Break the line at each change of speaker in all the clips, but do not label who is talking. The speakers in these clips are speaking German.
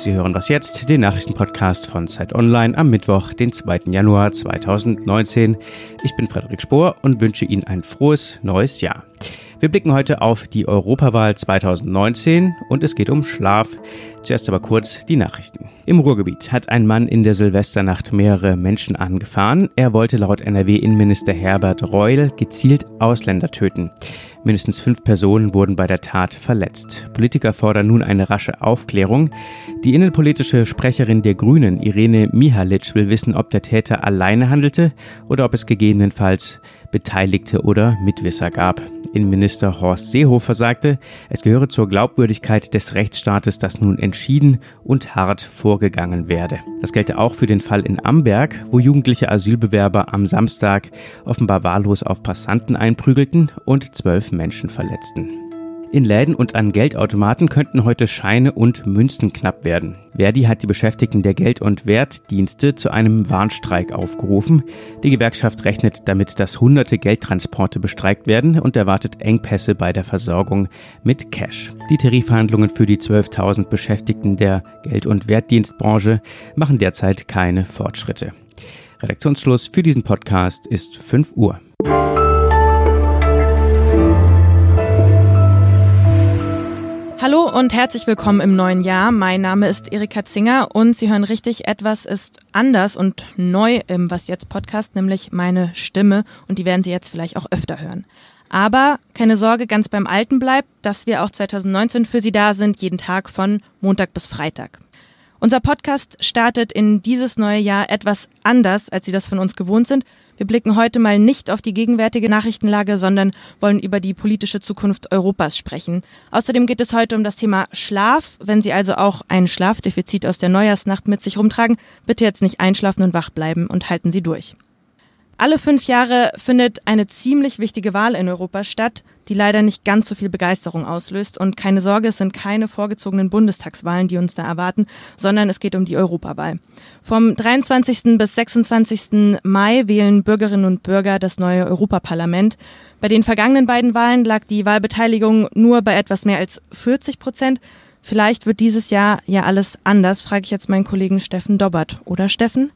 Sie hören was jetzt, den Nachrichtenpodcast von Zeit Online am Mittwoch, den 2. Januar 2019. Ich bin Frederik Spohr und wünsche Ihnen ein frohes neues Jahr. Wir blicken heute auf die Europawahl 2019 und es geht um Schlaf. Zuerst aber kurz die Nachrichten. Im Ruhrgebiet hat ein Mann in der Silvesternacht mehrere Menschen angefahren. Er wollte laut NRW-Innenminister Herbert Reul gezielt Ausländer töten. Mindestens fünf Personen wurden bei der Tat verletzt. Politiker fordern nun eine rasche Aufklärung. Die innenpolitische Sprecherin der Grünen, Irene Mihalic, will wissen, ob der Täter alleine handelte oder ob es gegebenenfalls Beteiligte oder Mitwisser gab. Innenminister Horst Seehofer sagte, es gehöre zur Glaubwürdigkeit des Rechtsstaates, dass nun entschieden und hart vorgegangen werde. Das gelte auch für den Fall in Amberg, wo jugendliche Asylbewerber am Samstag offenbar wahllos auf Passanten einprügelten und zwölf Menschen verletzten. In Läden und an Geldautomaten könnten heute Scheine und Münzen knapp werden. Verdi hat die Beschäftigten der Geld- und Wertdienste zu einem Warnstreik aufgerufen. Die Gewerkschaft rechnet damit, dass hunderte Geldtransporte bestreikt werden und erwartet Engpässe bei der Versorgung mit Cash. Die Tarifverhandlungen für die 12.000 Beschäftigten der Geld- und Wertdienstbranche machen derzeit keine Fortschritte. Redaktionsschluss für diesen Podcast ist 5 Uhr.
Hallo und herzlich willkommen im neuen Jahr. Mein Name ist Erika Zinger und Sie hören richtig, etwas ist anders und neu im Was jetzt Podcast, nämlich meine Stimme und die werden Sie jetzt vielleicht auch öfter hören. Aber keine Sorge, ganz beim Alten bleibt, dass wir auch 2019 für Sie da sind, jeden Tag von Montag bis Freitag. Unser Podcast startet in dieses neue Jahr etwas anders, als Sie das von uns gewohnt sind. Wir blicken heute mal nicht auf die gegenwärtige Nachrichtenlage, sondern wollen über die politische Zukunft Europas sprechen. Außerdem geht es heute um das Thema Schlaf. Wenn Sie also auch ein Schlafdefizit aus der Neujahrsnacht mit sich rumtragen, bitte jetzt nicht einschlafen und wach bleiben und halten Sie durch. Alle fünf Jahre findet eine ziemlich wichtige Wahl in Europa statt, die leider nicht ganz so viel Begeisterung auslöst. Und keine Sorge, es sind keine vorgezogenen Bundestagswahlen, die uns da erwarten, sondern es geht um die Europawahl. Vom 23. bis 26. Mai wählen Bürgerinnen und Bürger das neue Europaparlament. Bei den vergangenen beiden Wahlen lag die Wahlbeteiligung nur bei etwas mehr als 40 Prozent. Vielleicht wird dieses Jahr ja alles anders, frage ich jetzt meinen Kollegen Steffen Dobbert. Oder Steffen?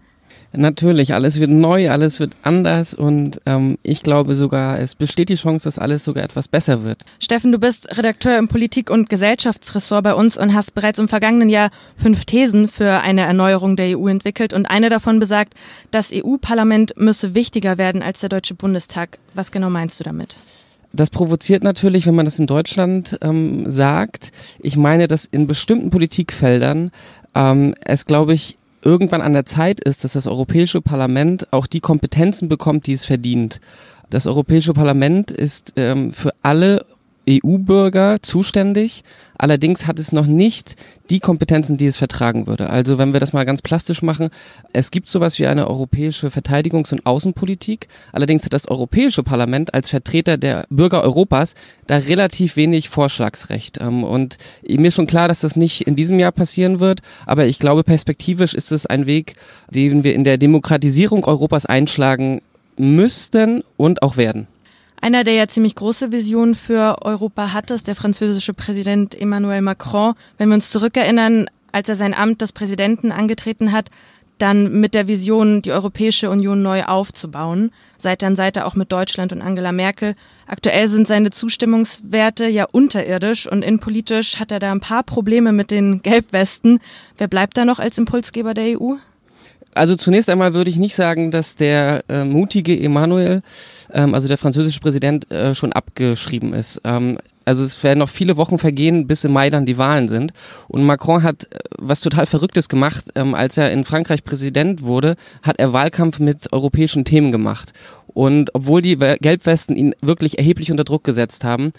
Natürlich, alles wird neu, alles wird anders und ähm, ich glaube sogar, es besteht die Chance, dass alles sogar etwas besser wird.
Steffen, du bist Redakteur im Politik- und Gesellschaftsressort bei uns und hast bereits im vergangenen Jahr fünf Thesen für eine Erneuerung der EU entwickelt und eine davon besagt, das EU-Parlament müsse wichtiger werden als der Deutsche Bundestag. Was genau meinst du damit?
das provoziert natürlich, wenn man das in Deutschland ähm, sagt. Ich meine, dass in bestimmten Politikfeldern ähm, es, glaube ich, irgendwann an der Zeit ist, dass das Europäische Parlament auch die Kompetenzen bekommt, die es verdient. Das Europäische Parlament ist ähm, für alle EU-Bürger zuständig. Allerdings hat es noch nicht die Kompetenzen, die es vertragen würde. Also wenn wir das mal ganz plastisch machen, es gibt sowas wie eine europäische Verteidigungs- und Außenpolitik. Allerdings hat das Europäische Parlament als Vertreter der Bürger Europas da relativ wenig Vorschlagsrecht. Ähm, und mir ist schon klar, dass das nicht in diesem Jahr passieren wird. Aber ich glaube, perspektivisch ist es ein Weg, den wir in der Demokratisierung Europas einschlagen müssten und auch werden.
Einer, der ja ziemlich große Visionen für Europa hatte, ist der französische Präsident Emmanuel Macron. Wenn wir uns zurückerinnern, als er sein Amt des Präsidenten angetreten hat, dann mit der Vision, die Europäische Union neu aufzubauen, Seite an Seite auch mit Deutschland und Angela Merkel. Aktuell sind seine Zustimmungswerte ja unterirdisch und innenpolitisch hat er da ein paar Probleme mit den Gelbwesten. Wer bleibt da noch als Impulsgeber der EU?
Also zunächst einmal würde ich nicht sagen, dass der äh, mutige Emmanuel, ähm, also der französische Präsident, äh, schon abgeschrieben ist. Ähm, also es werden noch viele Wochen vergehen, bis im Mai dann die Wahlen sind. Und Macron hat äh, was total Verrücktes gemacht. Ähm, als er in Frankreich Präsident wurde, hat er Wahlkampf mit europäischen Themen gemacht. Und obwohl die Gelbwesten ihn wirklich erheblich unter Druck gesetzt haben,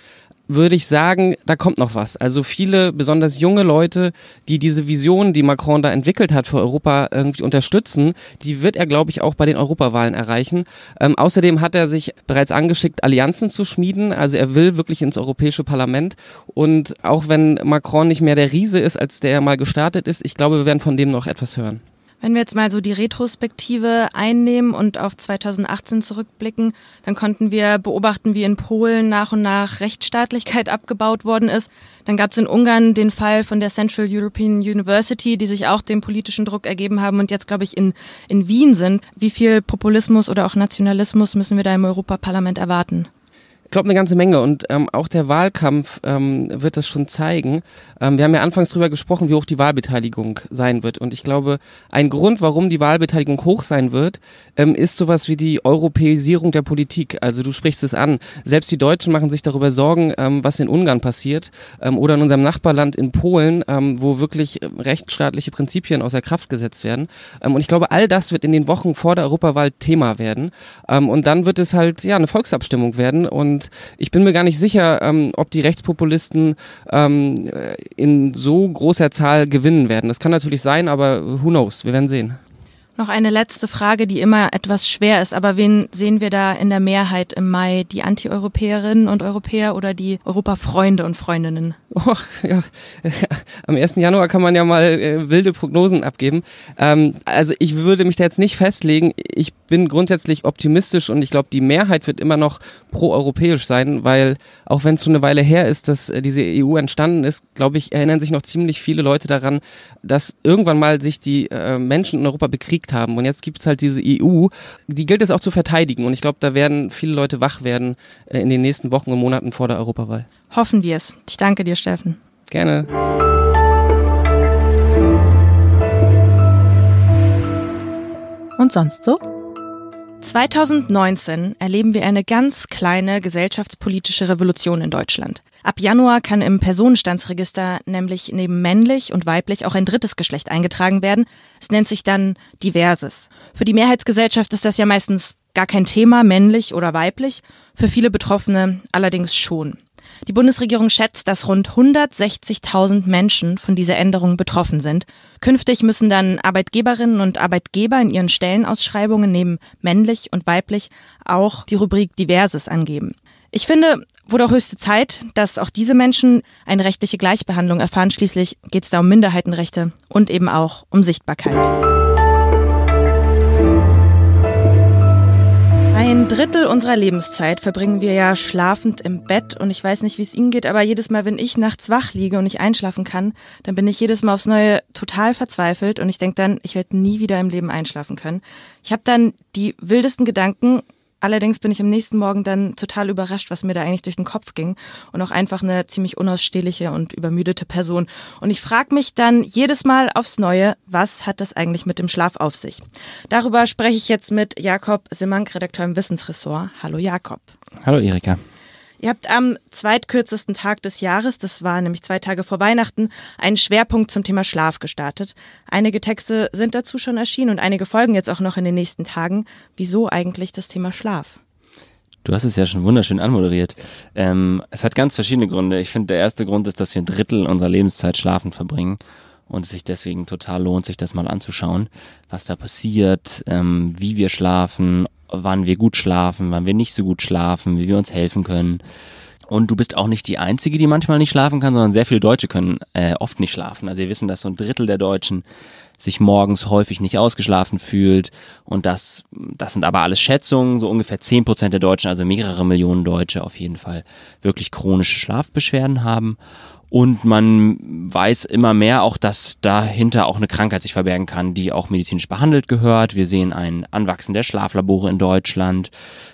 würde ich sagen, da kommt noch was. Also viele, besonders junge Leute, die diese Vision, die Macron da entwickelt hat für Europa, irgendwie unterstützen, die wird er, glaube ich, auch bei den Europawahlen erreichen. Ähm, außerdem hat er sich bereits angeschickt, Allianzen zu schmieden. Also er will wirklich ins Europäische Parlament. Und auch wenn Macron nicht mehr der Riese ist, als der er mal gestartet ist, ich glaube, wir werden von dem noch etwas hören.
Wenn wir jetzt mal so die Retrospektive einnehmen und auf 2018 zurückblicken, dann konnten wir beobachten, wie in Polen nach und nach Rechtsstaatlichkeit abgebaut worden ist. Dann gab es in Ungarn den Fall von der Central European University, die sich auch dem politischen Druck ergeben haben und jetzt, glaube ich, in, in Wien sind. Wie viel Populismus oder auch Nationalismus müssen wir da im Europaparlament erwarten?
Ich glaube eine ganze Menge und ähm, auch der Wahlkampf ähm, wird das schon zeigen. Ähm, wir haben ja anfangs drüber gesprochen, wie hoch die Wahlbeteiligung sein wird und ich glaube, ein Grund, warum die Wahlbeteiligung hoch sein wird, ähm, ist sowas wie die Europäisierung der Politik. Also du sprichst es an. Selbst die Deutschen machen sich darüber Sorgen, ähm, was in Ungarn passiert ähm, oder in unserem Nachbarland in Polen, ähm, wo wirklich ähm, rechtsstaatliche Prinzipien außer Kraft gesetzt werden. Ähm, und ich glaube, all das wird in den Wochen vor der Europawahl Thema werden. Ähm, und dann wird es halt ja eine Volksabstimmung werden und und ich bin mir gar nicht sicher, ähm, ob die Rechtspopulisten ähm, in so großer Zahl gewinnen werden. Das kann natürlich sein, aber who knows? Wir werden sehen.
Noch eine letzte Frage, die immer etwas schwer ist. Aber wen sehen wir da in der Mehrheit im Mai? Die Anti-Europäerinnen und Europäer oder die Europafreunde und Freundinnen?
Oh, ja. Am 1. Januar kann man ja mal äh, wilde Prognosen abgeben. Ähm, also ich würde mich da jetzt nicht festlegen. Ich bin grundsätzlich optimistisch und ich glaube, die Mehrheit wird immer noch pro-europäisch sein, weil auch wenn es schon eine Weile her ist, dass äh, diese EU entstanden ist, glaube ich, erinnern sich noch ziemlich viele Leute daran, dass irgendwann mal sich die äh, Menschen in Europa bekriegt besiegt haben. Und jetzt gibt es halt diese EU, die gilt es auch zu verteidigen. Und ich glaube, da werden viele Leute wach werden äh, in den nächsten Wochen und Monaten vor der Europawahl.
Hoffen wir es. Ich danke dir, Steffen.
Gerne.
Und sonst so? 2019 erleben wir eine ganz kleine gesellschaftspolitische Revolution in Deutschland. Ab Januar kann im Personenstandsregister nämlich neben männlich und weiblich auch ein drittes Geschlecht eingetragen werden. Es nennt sich dann diverses. Für die Mehrheitsgesellschaft ist das ja meistens gar kein Thema, männlich oder weiblich, für viele Betroffene allerdings schon. Die Bundesregierung schätzt, dass rund 160.000 Menschen von dieser Änderung betroffen sind. Künftig müssen dann Arbeitgeberinnen und Arbeitgeber in ihren Stellenausschreibungen neben männlich und weiblich auch die Rubrik Diverses angeben. Ich finde, wurde auch höchste Zeit, dass auch diese Menschen eine rechtliche Gleichbehandlung erfahren. Schließlich geht es da um Minderheitenrechte und eben auch um Sichtbarkeit. Ein Drittel unserer Lebenszeit verbringen wir ja schlafend im Bett und ich weiß nicht, wie es Ihnen geht, aber jedes Mal, wenn ich nachts wach liege und nicht einschlafen kann, dann bin ich jedes Mal aufs Neue total verzweifelt und ich denke dann, ich werde nie wieder im Leben einschlafen können. Ich habe dann die wildesten Gedanken Allerdings bin ich am nächsten Morgen dann total überrascht, was mir da eigentlich durch den Kopf ging und auch einfach eine ziemlich unausstehliche und übermüdete Person. Und ich frage mich dann jedes Mal aufs Neue, was hat das eigentlich mit dem Schlaf auf sich? Darüber spreche ich jetzt mit Jakob Simank, Redakteur im Wissensressort. Hallo Jakob.
Hallo Erika.
Ihr habt am zweitkürzesten Tag des Jahres, das war nämlich zwei Tage vor Weihnachten, einen Schwerpunkt zum Thema Schlaf gestartet. Einige Texte sind dazu schon erschienen und einige folgen jetzt auch noch in den nächsten Tagen. Wieso eigentlich das Thema Schlaf?
Du hast es ja schon wunderschön anmoderiert. Ähm, es hat ganz verschiedene Gründe. Ich finde, der erste Grund ist, dass wir ein Drittel unserer Lebenszeit schlafen verbringen und es sich deswegen total lohnt, sich das mal anzuschauen, was da passiert, ähm, wie wir schlafen, wann wir gut schlafen, wann wir nicht so gut schlafen, wie wir uns helfen können. Und du bist auch nicht die Einzige, die manchmal nicht schlafen kann, sondern sehr viele Deutsche können äh, oft nicht schlafen. Also wir wissen, dass so ein Drittel der Deutschen sich morgens häufig nicht ausgeschlafen fühlt. Und das, das sind aber alles Schätzungen. So ungefähr zehn Prozent der Deutschen, also mehrere Millionen Deutsche auf jeden Fall, wirklich chronische Schlafbeschwerden haben. Und man weiß immer mehr auch, dass dahinter auch eine Krankheit sich verbergen kann, die auch medizinisch behandelt gehört. Wir sehen ein Anwachsen der Schlaflabore in Deutschland,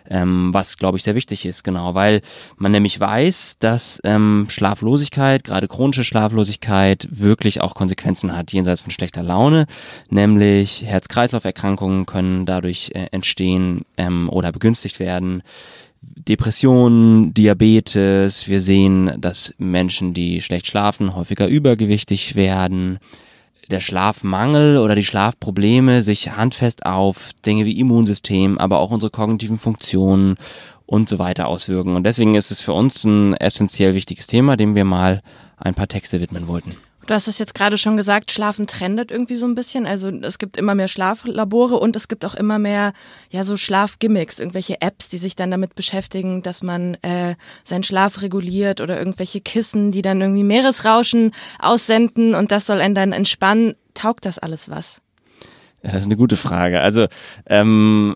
ähm, was, glaube ich, sehr wichtig ist, genau, weil man nämlich weiß, dass ähm, Schlaflosigkeit, gerade chronische Schlaflosigkeit, wirklich auch Konsequenzen hat, jenseits von schlechter Laune, nämlich Herz-Kreislauf-Erkrankungen können dadurch äh, entstehen ähm, oder begünstigt werden. Depressionen, Diabetes. Wir sehen, dass Menschen, die schlecht schlafen, häufiger übergewichtig werden. Der Schlafmangel oder die Schlafprobleme sich handfest auf Dinge wie Immunsystem, aber auch unsere kognitiven Funktionen und so weiter auswirken. Und deswegen ist es für uns ein essentiell wichtiges Thema, dem wir mal ein paar Texte widmen wollten.
Du hast es jetzt gerade schon gesagt, Schlafen trendet irgendwie so ein bisschen. Also es gibt immer mehr Schlaflabore und es gibt auch immer mehr, ja, so Schlafgimmicks, irgendwelche Apps, die sich dann damit beschäftigen, dass man äh, seinen Schlaf reguliert oder irgendwelche Kissen, die dann irgendwie Meeresrauschen aussenden und das soll einen dann entspannen. Taugt das alles was?
Das ist eine gute Frage. Also, ähm,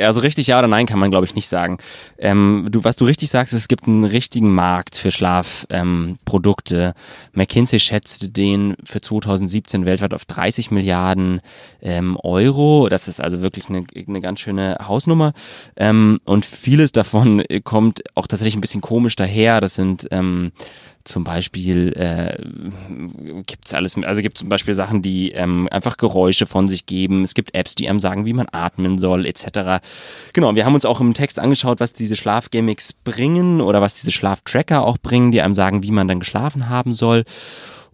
also richtig ja oder nein kann man, glaube ich, nicht sagen. Ähm, du, was du richtig sagst, es gibt einen richtigen Markt für Schlafprodukte. Ähm, McKinsey schätzte den für 2017 weltweit auf 30 Milliarden ähm, Euro. Das ist also wirklich eine, eine ganz schöne Hausnummer. Ähm, und vieles davon kommt auch tatsächlich ein bisschen komisch daher. Das sind ähm, zum Beispiel äh, gibt es alles, also gibt zum Beispiel Sachen, die ähm, einfach Geräusche von sich geben. Es gibt Apps, die einem sagen, wie man atmen soll, etc. Genau, wir haben uns auch im Text angeschaut, was diese Schlafgimmicks bringen oder was diese Schlaftracker auch bringen, die einem sagen, wie man dann geschlafen haben soll.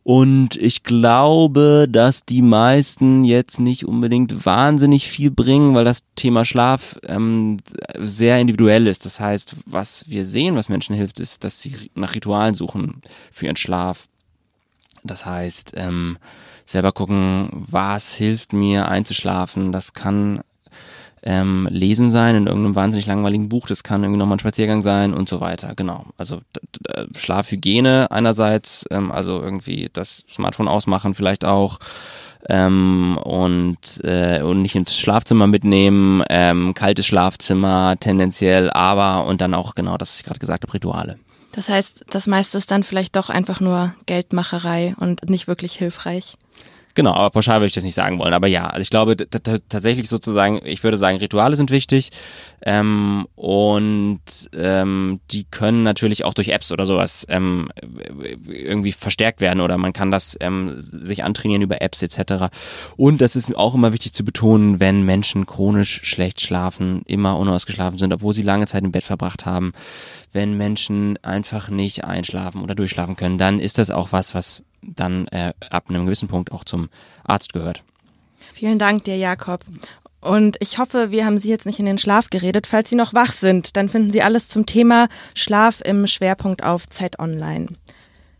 Und ich glaube, dass die meisten jetzt nicht unbedingt wahnsinnig viel bringen, weil das Thema Schlaf ähm, sehr individuell ist. Das heißt, was wir sehen, was Menschen hilft, ist, dass sie nach Ritualen suchen für ihren Schlaf. Das heißt, ähm, selber gucken, was hilft mir einzuschlafen. Das kann ähm, Lesen sein in irgendeinem wahnsinnig langweiligen Buch, das kann irgendwie nochmal ein Spaziergang sein und so weiter. Genau. Also Schlafhygiene einerseits, ähm, also irgendwie das Smartphone ausmachen vielleicht auch. Ähm, und, äh, und nicht ins Schlafzimmer mitnehmen, ähm, kaltes Schlafzimmer tendenziell, aber und dann auch genau das, was ich gerade gesagt habe, Rituale.
Das heißt, das meiste ist dann vielleicht doch einfach nur Geldmacherei und nicht wirklich hilfreich.
Genau, aber pauschal würde ich das nicht sagen wollen. Aber ja, also ich glaube tatsächlich sozusagen, ich würde sagen, Rituale sind wichtig ähm, und ähm, die können natürlich auch durch Apps oder sowas ähm, irgendwie verstärkt werden oder man kann das ähm, sich antrainieren über Apps etc. Und das ist auch immer wichtig zu betonen, wenn Menschen chronisch schlecht schlafen, immer unausgeschlafen sind, obwohl sie lange Zeit im Bett verbracht haben, wenn Menschen einfach nicht einschlafen oder durchschlafen können, dann ist das auch was, was dann äh, ab einem gewissen Punkt auch zum Arzt gehört.
Vielen Dank dir, Jakob. Und ich hoffe, wir haben Sie jetzt nicht in den Schlaf geredet. Falls Sie noch wach sind, dann finden Sie alles zum Thema Schlaf im Schwerpunkt auf Zeit Online.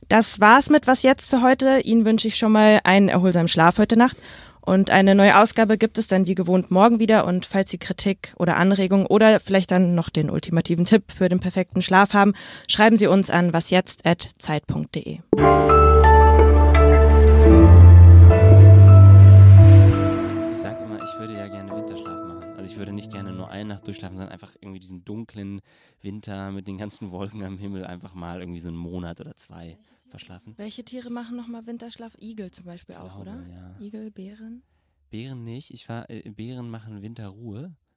Das war's mit Was jetzt für heute. Ihnen wünsche ich schon mal einen erholsamen Schlaf heute Nacht. Und eine neue Ausgabe gibt es dann wie gewohnt morgen wieder. Und falls Sie Kritik oder Anregungen oder vielleicht dann noch den ultimativen Tipp für den perfekten Schlaf haben, schreiben Sie uns an wasjetzt.zeit.de.
würde nicht gerne nur eine Nacht durchschlafen, sondern einfach irgendwie diesen dunklen Winter mit den ganzen Wolken am Himmel einfach mal irgendwie so einen Monat oder zwei verschlafen.
Welche Tiere machen nochmal Winterschlaf? Igel zum Beispiel auch,
glaube,
oder?
Ja.
Igel, Bären?
Bären nicht. Ich war, äh, Bären machen Winterruhe.